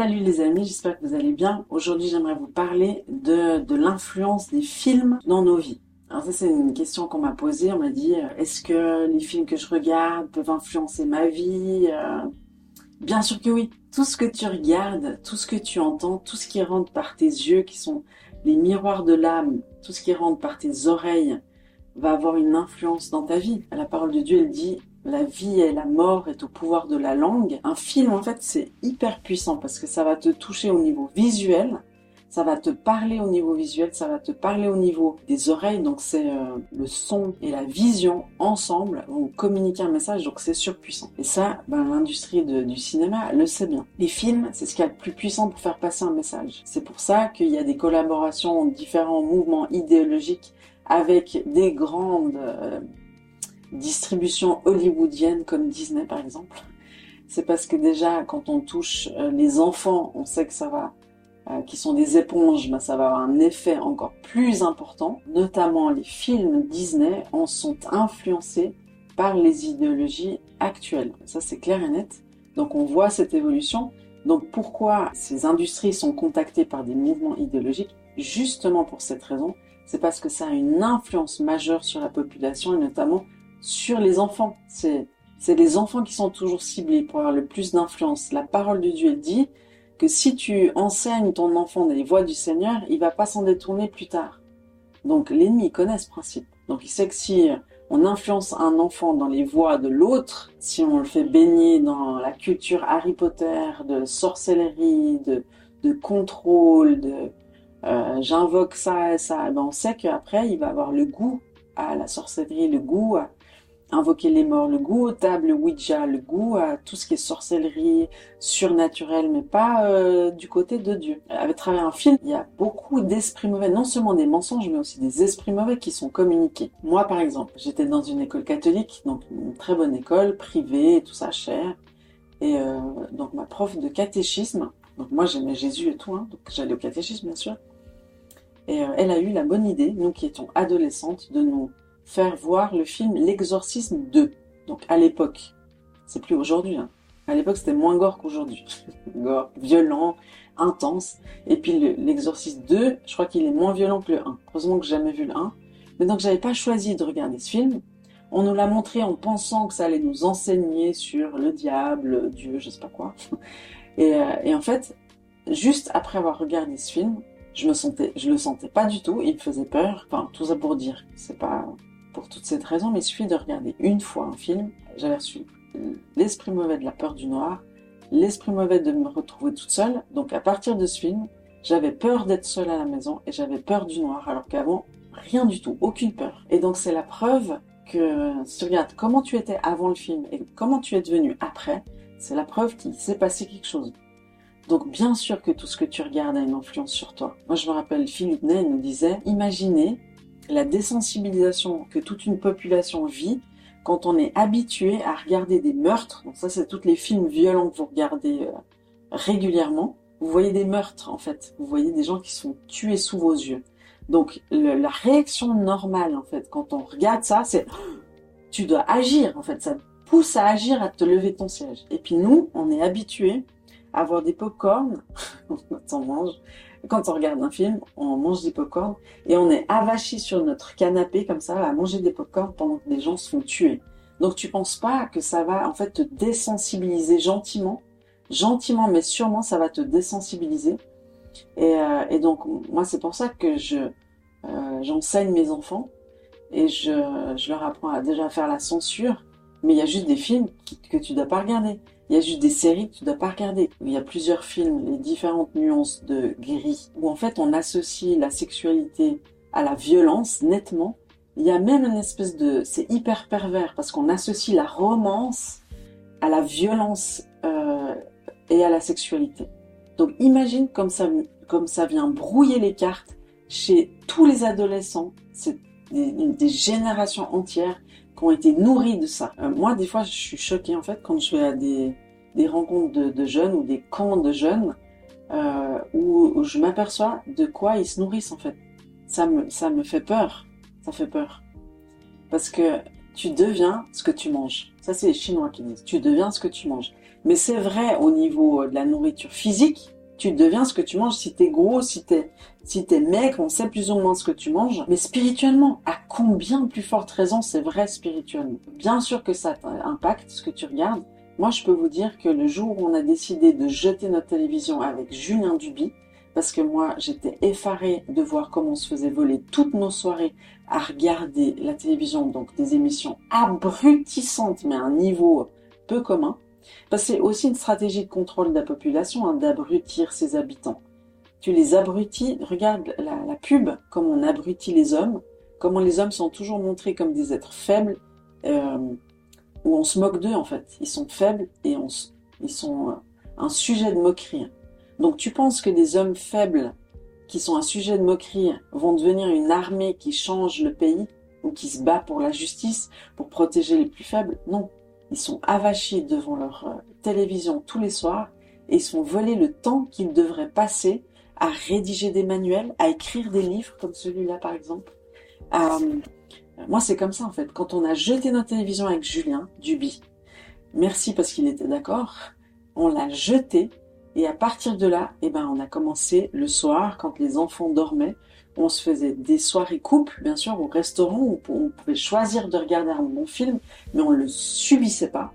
Salut les amis, j'espère que vous allez bien. Aujourd'hui, j'aimerais vous parler de, de l'influence des films dans nos vies. Alors ça, c'est une question qu'on m'a posée. On m'a dit, euh, est-ce que les films que je regarde peuvent influencer ma vie euh, Bien sûr que oui. Tout ce que tu regardes, tout ce que tu entends, tout ce qui rentre par tes yeux, qui sont les miroirs de l'âme, tout ce qui rentre par tes oreilles, va avoir une influence dans ta vie. La parole de Dieu, elle dit, la vie et la mort est au pouvoir de la langue. Un film, en fait, c'est hyper puissant parce que ça va te toucher au niveau visuel, ça va te parler au niveau visuel, ça va te parler au niveau des oreilles. Donc c'est euh, le son et la vision ensemble vont communiquer un message. Donc c'est surpuissant. Et ça, ben, l'industrie du cinéma le sait bien. Les films, c'est ce qu'il y a de plus puissant pour faire passer un message. C'est pour ça qu'il y a des collaborations, différents mouvements idéologiques avec des grandes euh, distributions hollywoodiennes comme Disney par exemple. C'est parce que déjà, quand on touche euh, les enfants, on sait que ça va, euh, qui sont des éponges, mais ça va avoir un effet encore plus important. Notamment les films Disney en sont influencés par les idéologies actuelles. Ça, c'est clair et net. Donc, on voit cette évolution. Donc, pourquoi ces industries sont contactées par des mouvements idéologiques? Justement pour cette raison, c'est parce que ça a une influence majeure sur la population et notamment sur les enfants. C'est, c'est les enfants qui sont toujours ciblés pour avoir le plus d'influence. La parole de Dieu dit que si tu enseignes ton enfant les voies du Seigneur, il va pas s'en détourner plus tard. Donc l'ennemi connaît ce principe. Donc il sait que si on influence un enfant dans les voies de l'autre, si on le fait baigner dans la culture Harry Potter, de sorcellerie, de, de contrôle, de, euh, j'invoque ça et ça, ben on sait qu'après, il va avoir le goût à la sorcellerie, le goût à invoquer les morts, le goût aux tables Ouija, le goût à tout ce qui est sorcellerie, surnaturel, mais pas euh, du côté de Dieu. Avec travers un film, il y a beaucoup d'esprits mauvais, non seulement des mensonges, mais aussi des esprits mauvais qui sont communiqués. Moi, par exemple, j'étais dans une école catholique, donc une très bonne école, privée, et tout ça, cher. Et euh, donc ma prof de catéchisme, donc moi j'aimais Jésus et tout, hein, donc j'allais au catéchisme bien sûr. Et euh, elle a eu la bonne idée, nous qui étions adolescentes, de nous faire voir le film L'Exorcisme 2. Donc à l'époque, c'est plus aujourd'hui. Hein. À l'époque, c'était moins gore qu'aujourd'hui. gore, violent, intense. Et puis L'Exorcisme 2, je crois qu'il est moins violent que le 1. Heureusement que j'ai jamais vu le 1. Mais donc j'avais pas choisi de regarder ce film. On nous l'a montré en pensant que ça allait nous enseigner sur le diable, Dieu, je sais pas quoi. Et, euh, et en fait, juste après avoir regardé ce film, je me sentais, je le sentais pas du tout, il me faisait peur. Enfin, tout ça pour dire, c'est pas pour toute cette raison, mais il suffit de regarder une fois un film. J'avais reçu l'esprit mauvais de la peur du noir, l'esprit mauvais de me retrouver toute seule. Donc à partir de ce film, j'avais peur d'être seule à la maison et j'avais peur du noir, alors qu'avant, rien du tout, aucune peur. Et donc c'est la preuve que si tu regardes comment tu étais avant le film et comment tu es devenu après, c'est la preuve qu'il s'est passé quelque chose. Donc bien sûr que tout ce que tu regardes a une influence sur toi. Moi je me rappelle Philippe Ney nous disait, imaginez la désensibilisation que toute une population vit quand on est habitué à regarder des meurtres. Donc ça c'est tous les films violents que vous regardez euh, régulièrement. Vous voyez des meurtres en fait. Vous voyez des gens qui sont tués sous vos yeux. Donc la réaction normale en fait quand on regarde ça, c'est tu dois agir en fait. Ça pousse à agir, à te lever ton siège. Et puis nous, on est habitué avoir des pop-corn quand on mange. Quand on regarde un film, on mange des pop-corn et on est avachi sur notre canapé comme ça à manger des pop-corn pendant que des gens se font tuer. Donc tu penses pas que ça va en fait te désensibiliser gentiment, gentiment mais sûrement ça va te désensibiliser. Et, euh, et donc moi c'est pour ça que je euh, j'enseigne mes enfants et je, je leur apprends à déjà faire la censure. Mais il y a juste des films que tu dois pas regarder. Il y a juste des séries que tu dois pas regarder. Il y a plusieurs films, les différentes nuances de gris, où en fait on associe la sexualité à la violence nettement. Il y a même une espèce de... C'est hyper pervers parce qu'on associe la romance à la violence euh, et à la sexualité. Donc imagine comme ça, comme ça vient brouiller les cartes chez tous les adolescents. C'est des, des générations entières ont été nourris de ça. Euh, moi, des fois, je suis choquée en fait quand je vais à des, des rencontres de, jeunes ou des camps de jeunes euh, où, où, je m'aperçois de quoi ils se nourrissent en fait. Ça me, ça me fait peur. Ça fait peur. Parce que tu deviens ce que tu manges. Ça, c'est les Chinois qui disent. Tu deviens ce que tu manges. Mais c'est vrai au niveau de la nourriture physique, tu deviens ce que tu manges. Si t'es gros, si t'es si t'es maigre, on sait plus ou moins ce que tu manges. Mais spirituellement, à combien plus forte raison c'est vrai spirituellement? Bien sûr que ça impacte ce que tu regardes. Moi, je peux vous dire que le jour où on a décidé de jeter notre télévision avec Julien Duby, parce que moi, j'étais effarée de voir comment on se faisait voler toutes nos soirées à regarder la télévision, donc des émissions abrutissantes, mais à un niveau peu commun. Parce que c'est aussi une stratégie de contrôle de la population, hein, d'abrutir ses habitants. Tu les abrutis, regarde la, pub, comment on abrutit les hommes, comment les hommes sont toujours montrés comme des êtres faibles, euh, où on se moque d'eux en fait. Ils sont faibles et on, ils sont euh, un sujet de moquerie. Donc tu penses que des hommes faibles qui sont un sujet de moquerie vont devenir une armée qui change le pays ou qui se bat pour la justice, pour protéger les plus faibles? Non. Ils sont avachis devant leur euh, télévision tous les soirs et ils sont volés le temps qu'ils devraient passer à rédiger des manuels, à écrire des livres comme celui-là par exemple. Euh, moi c'est comme ça en fait. Quand on a jeté notre télévision avec Julien Duby, merci parce qu'il était d'accord, on l'a jeté et à partir de là, eh ben, on a commencé le soir, quand les enfants dormaient, on se faisait des soirées couples, bien sûr, au restaurant, où on pouvait choisir de regarder un bon film, mais on ne le subissait pas.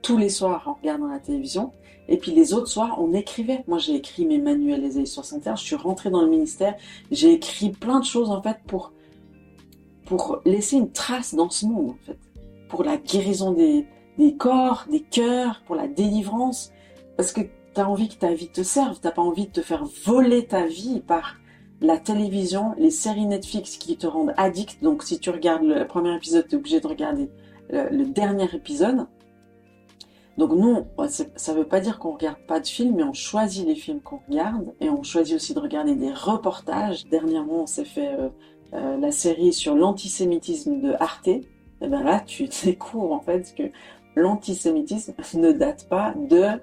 Tous les soirs, en regardant la télévision. Et puis les autres soirs, on écrivait. Moi, j'ai écrit mes manuels les années 61. Je suis rentrée dans le ministère. J'ai écrit plein de choses, en fait, pour, pour laisser une trace dans ce monde, en fait. Pour la guérison des, des corps, des cœurs, pour la délivrance. Parce que T'as envie que ta vie te serve, t'as pas envie de te faire voler ta vie par la télévision, les séries Netflix qui te rendent addict. Donc si tu regardes le premier épisode, tu es obligé de regarder le, dernier épisode. Donc nous, ça veut pas dire qu'on regarde pas de films, mais on choisit les films qu'on regarde et on choisit aussi de regarder des reportages. Dernièrement, on s'est fait euh, euh, la série sur l'antisémitisme de Arte. Et ben là, tu découvres en fait que l'antisémitisme ne date pas de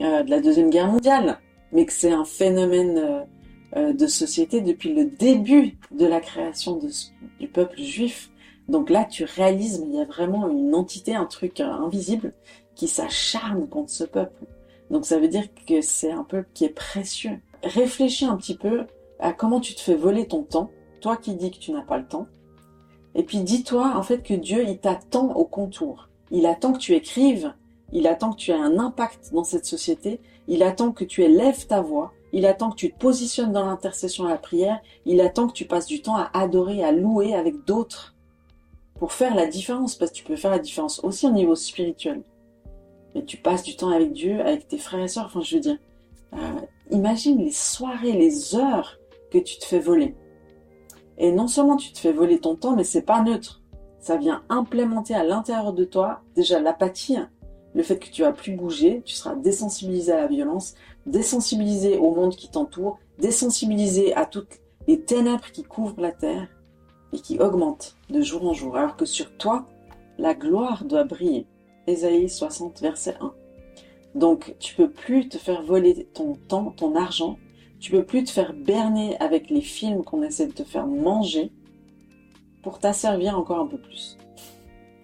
euh, de la Deuxième Guerre mondiale, mais que c'est un phénomène euh, euh, de société depuis le début de la création du peuple juif. Donc là, tu réalises, il y a vraiment une entité, un truc invisible qui s'acharne contre ce peuple. Donc ça veut dire que c'est un peuple qui est précieux. Réfléchis un petit peu à comment tu te fais voler ton temps, toi qui dis que tu n'as pas le temps. Et puis dis-toi en fait que Dieu, il t'attend au contour. Il attend que tu écrives il attend que tu aies un impact dans cette société. Il attend que tu élèves ta voix. Il attend que tu te positionnes dans l'intercession à la prière. Il attend que tu passes du temps à adorer, à louer avec d'autres pour faire la différence. Parce que tu peux faire la différence aussi au niveau spirituel. Tu passes du temps avec Dieu, avec tes frères et sœurs. Enfin, je veux dire, euh, imagine les soirées, les heures que tu te fais voler. Et non seulement tu te fais voler ton temps, mais c'est pas neutre. Ça vient implémenter à l'intérieur de toi déjà l'apathie, le fait que tu vas plus bouger, tu seras désensibilisé à la violence, désensibilisé au monde qui t'entoure, désensibilisé à toutes les ténèbres qui couvrent la terre et qui augmentent de jour en jour, alors que sur toi, la gloire doit briller. Ésaïe 60, verset 1. Donc, tu peux plus te faire voler ton temps, ton argent, tu peux plus te faire berner avec les films qu'on essaie de te faire manger pour t'asservir encore un peu plus.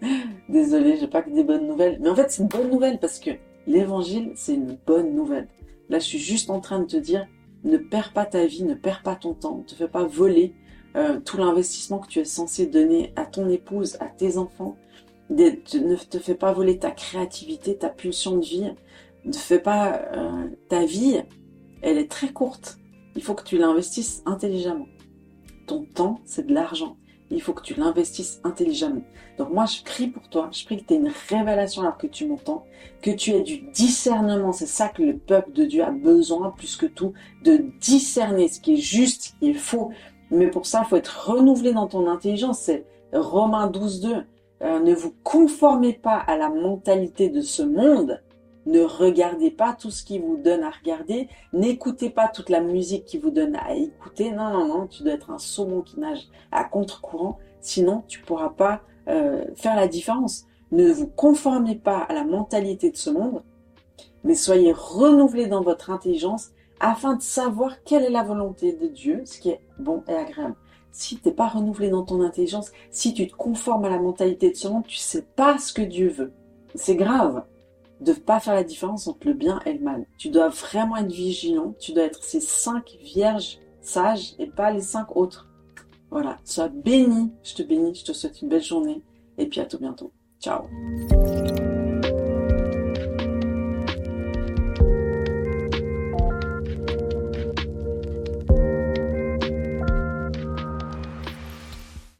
Désolée, j'ai pas que des bonnes nouvelles. Mais en fait, c'est une bonne nouvelle parce que l'évangile, c'est une bonne nouvelle. Là, je suis juste en train de te dire, ne perds pas ta vie, ne perds pas ton temps, ne te fais pas voler euh, tout l'investissement que tu es censé donner à ton épouse, à tes enfants. Ne te fais pas voler ta créativité, ta pulsion de vie. Ne fais pas euh, ta vie, elle est très courte. Il faut que tu l'investisses intelligemment. Ton temps, c'est de l'argent il faut que tu l'investisses intelligemment. Donc moi, je prie pour toi, je prie que tu aies une révélation alors que tu m'entends, que tu aies du discernement. C'est ça que le peuple de Dieu a besoin plus que tout, de discerner ce qui est juste, ce qui est faux. Mais pour ça, il faut être renouvelé dans ton intelligence. C'est Romains 12, 2. Euh, ne vous conformez pas à la mentalité de ce monde, ne regardez pas tout ce qui vous donne à regarder. N'écoutez pas toute la musique qui vous donne à écouter. Non, non, non, tu dois être un saumon qui nage à contre-courant. Sinon, tu pourras pas euh, faire la différence. Ne vous conformez pas à la mentalité de ce monde, mais soyez renouvelés dans votre intelligence afin de savoir quelle est la volonté de Dieu, ce qui est bon et agréable. Si tu n'es pas renouvelé dans ton intelligence, si tu te conformes à la mentalité de ce monde, tu sais pas ce que Dieu veut. C'est grave. de pas faire la différence entre le bien et le mal. Tu dois vraiment être vigilant. Tu dois être ces cinq vierges sages et pas les cinq autres. Voilà. Sois béni. Je te bénis. Je te souhaite une belle journée. Et puis à tout bientôt. Ciao.